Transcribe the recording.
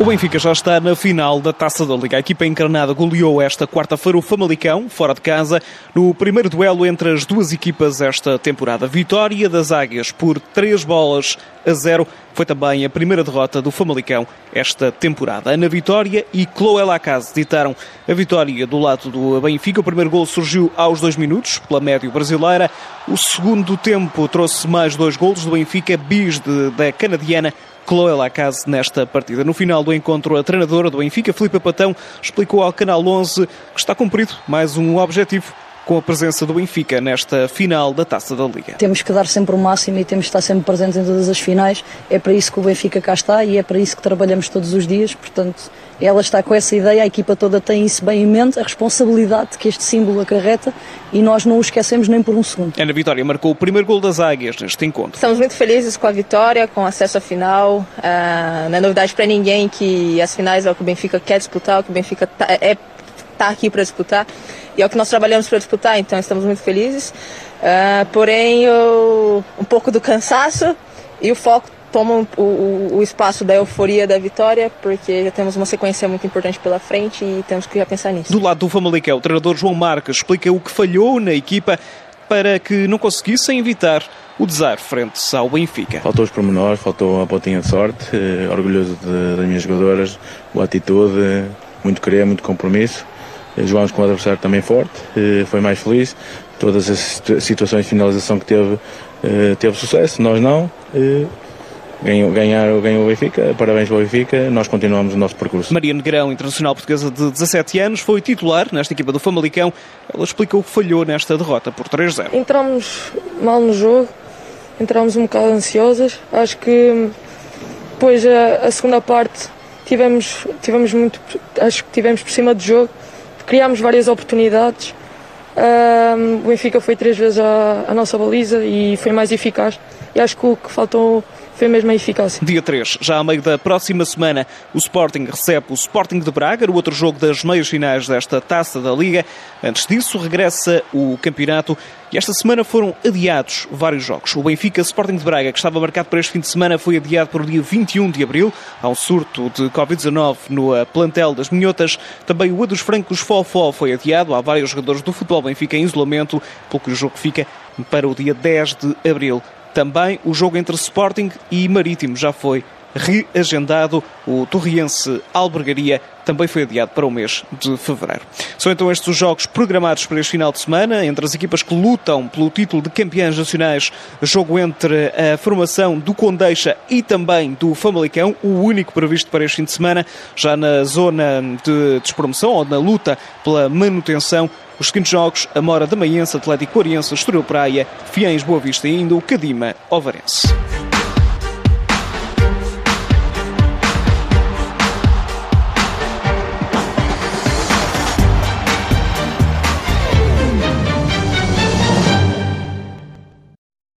O Benfica já está na final da Taça da Liga. A equipa encarnada goleou esta quarta-feira o Famalicão, fora de casa, no primeiro duelo entre as duas equipas esta temporada. Vitória das Águias por três bolas a zero. Foi também a primeira derrota do Famalicão esta temporada. Ana Vitória e Chloé Lacase ditaram a vitória do lado do Benfica. O primeiro gol surgiu aos dois minutos, pela médio brasileira. O segundo tempo trouxe mais dois golos do Benfica, bis de, da canadiana Chloé Lacase nesta partida. No final do encontro, a treinadora do Benfica, Filipe Patão, explicou ao Canal 11 que está cumprido mais um objetivo com a presença do Benfica nesta final da Taça da Liga. Temos que dar sempre o máximo e temos que estar sempre presentes em todas as finais. É para isso que o Benfica cá está e é para isso que trabalhamos todos os dias. Portanto, ela está com essa ideia, a equipa toda tem isso bem em mente, a responsabilidade que este símbolo acarreta e nós não o esquecemos nem por um segundo. Ana Vitória marcou o primeiro gol das Águias neste encontro. Estamos muito felizes com a vitória, com o acesso à final. Uh, não é novidade para ninguém que as finais é o que o Benfica quer disputar, o que o Benfica tá, é está aqui para disputar e é o que nós trabalhamos para disputar, então estamos muito felizes. Uh, porém, o, um pouco do cansaço e o foco tomam o, o, o, espaço da euforia da vitória, porque já temos uma sequência muito importante pela frente e temos que já pensar nisso. Do lado do Famalicão, o treinador João Marques explica o que falhou na equipa para que não conseguissem evitar o desar frente ao Benfica. Faltou os pormenores, faltou a pontinha de sorte, eh, orgulhoso de, das minhas jogadoras, boa atitude, muito querer, muito compromisso. Eh, Jogámos com um adversário também forte, eh, foi mais feliz. Todas as situações de finalização que teve, eh, teve sucesso, nós não. Ganhou, ganhar, ganhou o Benfica, parabéns ao Benfica, nós continuamos o nosso percurso. Maria Negrão, internacional portuguesa de 17 anos, foi titular nesta equipa do Famalicão. Ela explicou o que falhou nesta derrota por 3-0. Entramos mal no jogo, entramos um bocado ansiosas. Acho que depois a, a segunda parte tivemos, tivemos muito, acho que tivemos por cima do jogo criámos várias oportunidades. Um, o Benfica foi três vezes a, a, nossa baliza e foi mais eficaz. E acho que o que faltou foi mesmo a eficácia. Dia 3, já a meio da próxima semana, o Sporting recebe o Sporting de Braga, o outro jogo das meias finais desta taça da Liga. Antes disso, regressa o campeonato e esta semana foram adiados vários jogos. O Benfica Sporting de Braga, que estava marcado para este fim de semana, foi adiado para o dia 21 de abril. Há um surto de Covid-19 no eh, plantel das Minhotas. Também o A dos Francos Fofó foi adiado. Há vários jogadores do futebol Benfica em isolamento, pelo que o jogo fica para o dia 10 de abril. Também o jogo entre Sporting e Marítimo já foi reagendado. O Torriense Albergaria também foi adiado para o mês de fevereiro. São então estes os jogos programados para este final de semana, entre as equipas que lutam pelo título de campeões nacionais, jogo entre a formação do Condeixa e também do Famalicão, o único previsto para este fim de semana, já na zona de despromoção ou na luta pela manutenção. Os seguintes jogos, Amora da Maiense, Atlético Oriense, Estoril Praia, Fiães Boa Vista e ainda o Cadima Ovarense.